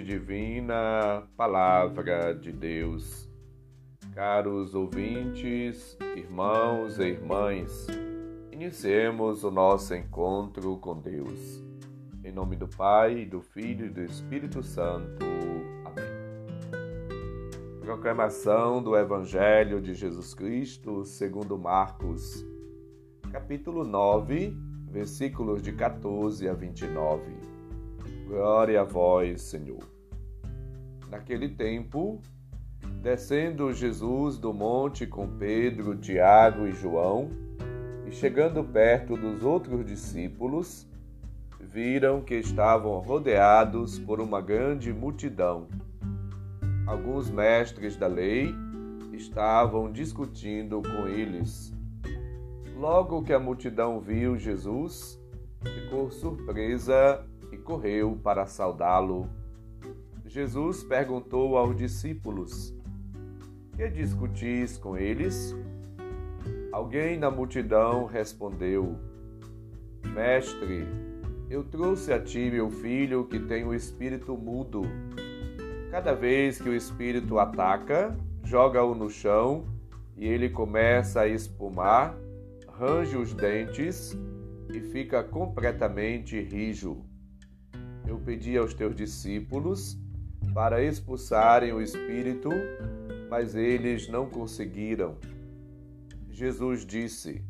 divina, Palavra de Deus. Caros ouvintes, irmãos e irmãs, iniciemos o nosso encontro com Deus. Em nome do Pai, do Filho e do Espírito Santo. Amém. Proclamação do Evangelho de Jesus Cristo segundo Marcos, capítulo 9, versículos de 14 a 29. Glória a vós, Senhor. Naquele tempo, descendo Jesus do monte com Pedro, Tiago e João, e chegando perto dos outros discípulos, viram que estavam rodeados por uma grande multidão. Alguns mestres da lei estavam discutindo com eles. Logo que a multidão viu Jesus, ficou surpresa e correu para saudá-lo. Jesus perguntou aos discípulos: Que discutis com eles? Alguém na multidão respondeu: Mestre, eu trouxe a ti meu filho que tem o espírito mudo. Cada vez que o espírito ataca, joga-o no chão e ele começa a espumar, range os dentes e fica completamente rijo eu pedi aos teus discípulos para expulsarem o espírito, mas eles não conseguiram. Jesus disse: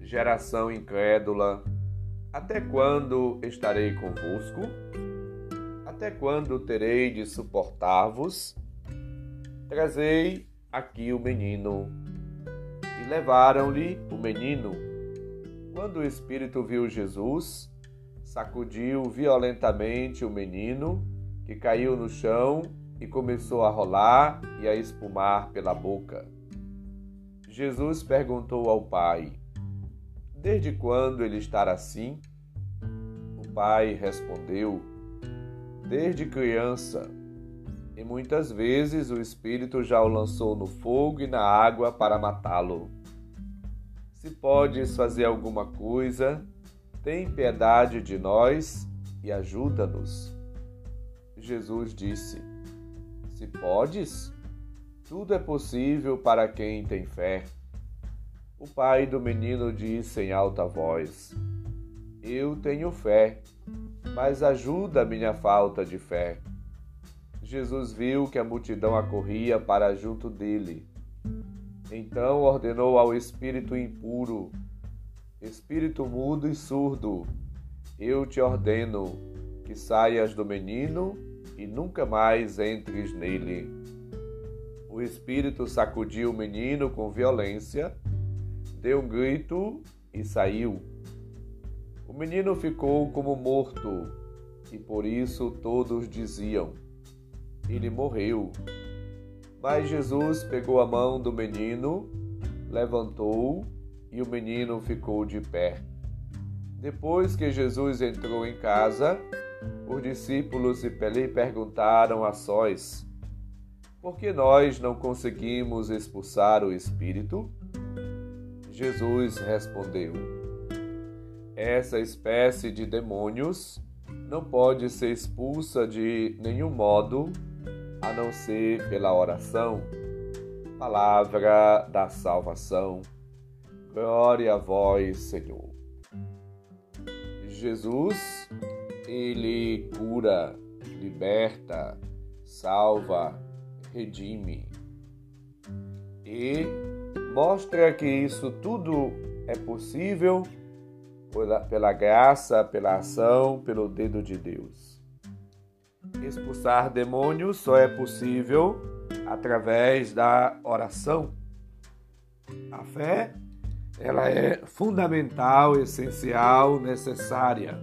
Geração incrédula, até quando estarei convosco? Até quando terei de suportar-vos? Trazei aqui o menino. E levaram-lhe o menino. Quando o espírito viu Jesus, sacudiu violentamente o menino, que caiu no chão e começou a rolar e a espumar pela boca. Jesus perguntou ao pai: Desde quando ele está assim? O pai respondeu: Desde criança. E muitas vezes o espírito já o lançou no fogo e na água para matá-lo. Se podes fazer alguma coisa, tem piedade de nós e ajuda-nos. Jesus disse: Se podes, tudo é possível para quem tem fé. O pai do menino disse em alta voz: Eu tenho fé, mas ajuda a minha falta de fé. Jesus viu que a multidão acorria para junto dele. Então ordenou ao espírito impuro Espírito mudo e surdo, eu te ordeno que saias do menino e nunca mais entres nele. O espírito sacudiu o menino com violência, deu um grito e saiu. O menino ficou como morto, e por isso todos diziam: Ele morreu. Mas Jesus pegou a mão do menino, levantou-o e o menino ficou de pé. Depois que Jesus entrou em casa, os discípulos lhe perguntaram a sós: Por que nós não conseguimos expulsar o espírito? Jesus respondeu: Essa espécie de demônios não pode ser expulsa de nenhum modo a não ser pela oração. Palavra da salvação. Glória a vós, Senhor. Jesus, ele cura, liberta, salva, redime. E mostra que isso tudo é possível pela, pela graça, pela ação, pelo dedo de Deus. Expulsar demônios só é possível através da oração. A fé ela é fundamental, essencial, necessária.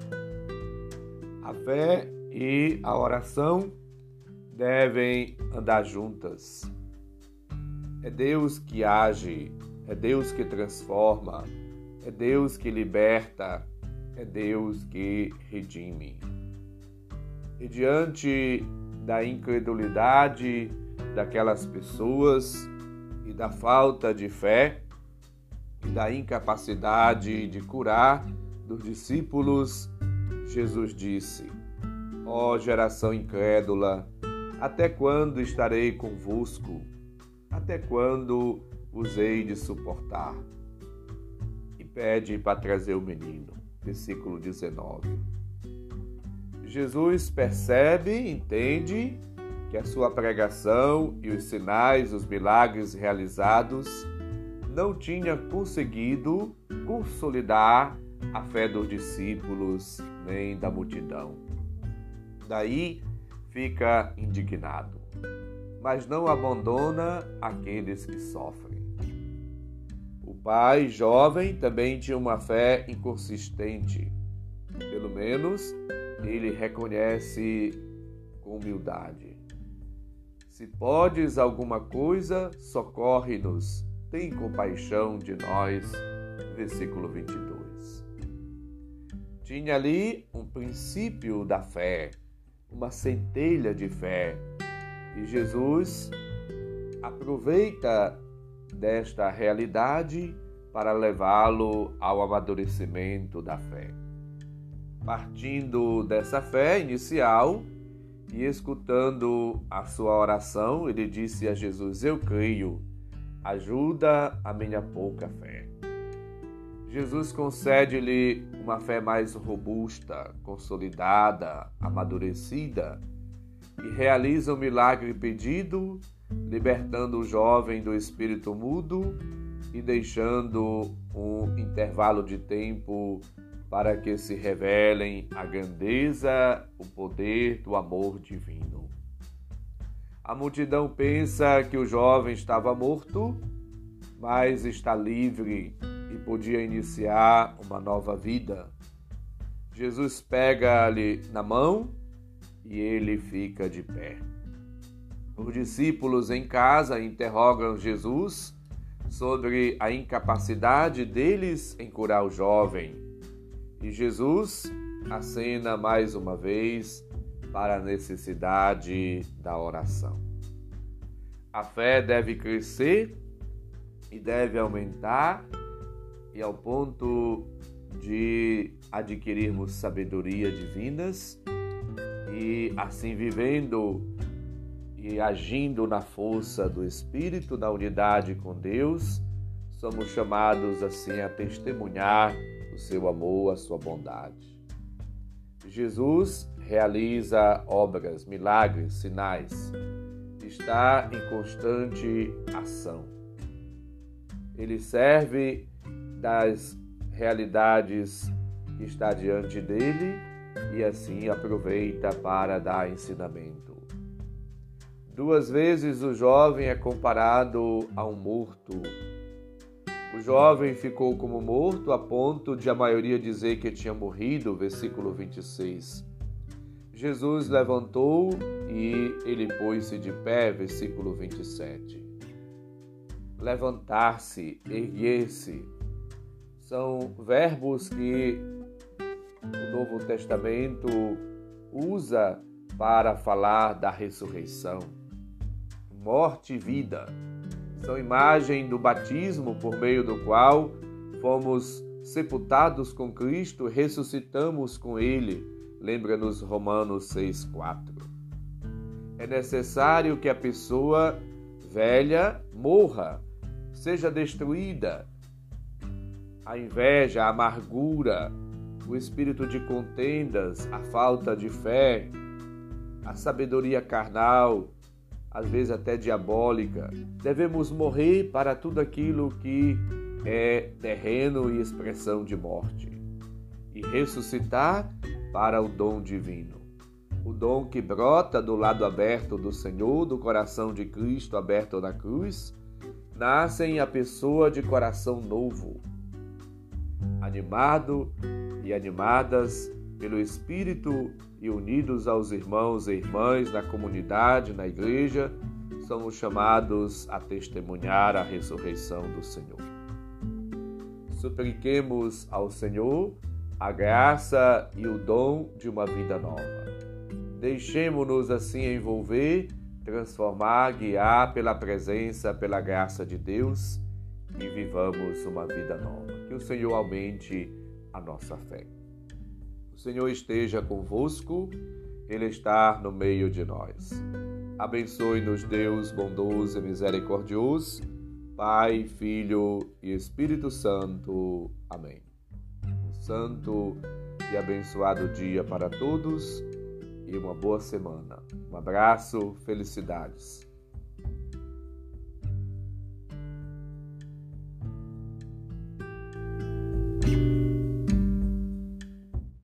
A fé e a oração devem andar juntas. É Deus que age, é Deus que transforma, é Deus que liberta, é Deus que redime. E diante da incredulidade daquelas pessoas e da falta de fé, da incapacidade de curar dos discípulos, Jesus disse: Ó geração incrédula, até quando estarei convosco? Até quando vos hei de suportar? E pede para trazer o menino. Versículo 19. Jesus percebe, entende que a sua pregação e os sinais, os milagres realizados não tinha conseguido consolidar a fé dos discípulos nem da multidão. Daí fica indignado, mas não abandona aqueles que sofrem. O pai jovem também tinha uma fé inconsistente. Pelo menos ele reconhece com humildade. Se podes alguma coisa, socorre-nos, tem compaixão de nós. Versículo 22. Tinha ali um princípio da fé, uma centelha de fé. E Jesus aproveita desta realidade para levá-lo ao amadurecimento da fé. Partindo dessa fé inicial e escutando a sua oração, ele disse a Jesus: Eu creio, ajuda a minha pouca fé. Jesus concede-lhe uma fé mais robusta, consolidada, amadurecida e realiza o milagre pedido, libertando o jovem do espírito mudo e deixando um intervalo de tempo para que se revelem a grandeza, o poder do amor divino. A multidão pensa que o jovem estava morto, mas está livre e podia iniciar uma nova vida. Jesus pega-lhe na mão e ele fica de pé. Os discípulos em casa interrogam Jesus sobre a incapacidade deles em curar o jovem. E Jesus acena mais uma vez para a necessidade da oração. A fé deve crescer e deve aumentar e ao ponto de adquirirmos sabedoria divinas e assim vivendo e agindo na força do Espírito, na unidade com Deus, somos chamados assim a testemunhar o seu amor, a sua bondade. Jesus realiza obras, milagres, sinais, está em constante ação. Ele serve das realidades que está diante dele e assim aproveita para dar ensinamento. Duas vezes o jovem é comparado a um morto. O jovem ficou como morto a ponto de a maioria dizer que tinha morrido, versículo 26. Jesus levantou e ele pôs-se de pé, versículo 27. Levantar-se, erguer-se, são verbos que o Novo Testamento usa para falar da ressurreição. Morte e vida são imagem do batismo por meio do qual fomos sepultados com Cristo, ressuscitamos com Ele. Lembra-nos Romanos 6,4. É necessário que a pessoa velha morra, seja destruída, a inveja, a amargura, o espírito de contendas, a falta de fé, a sabedoria carnal, às vezes até diabólica. Devemos morrer para tudo aquilo que é terreno e expressão de morte, e ressuscitar para o dom divino. O dom que brota do lado aberto do Senhor, do coração de Cristo aberto na cruz, nasce em a pessoa de coração novo, animado e animadas pelo Espírito e unidos aos irmãos e irmãs na comunidade, na igreja, somos chamados a testemunhar a ressurreição do Senhor. Supliquemos ao Senhor a graça e o dom de uma vida nova. Deixemos-nos assim envolver, transformar, guiar pela presença, pela graça de Deus e vivamos uma vida nova. Que o Senhor aumente a nossa fé. O Senhor esteja convosco, Ele estar no meio de nós. Abençoe-nos, Deus bondoso e misericordioso, Pai, Filho e Espírito Santo. Amém. Santo e abençoado dia para todos e uma boa semana. Um abraço, felicidades.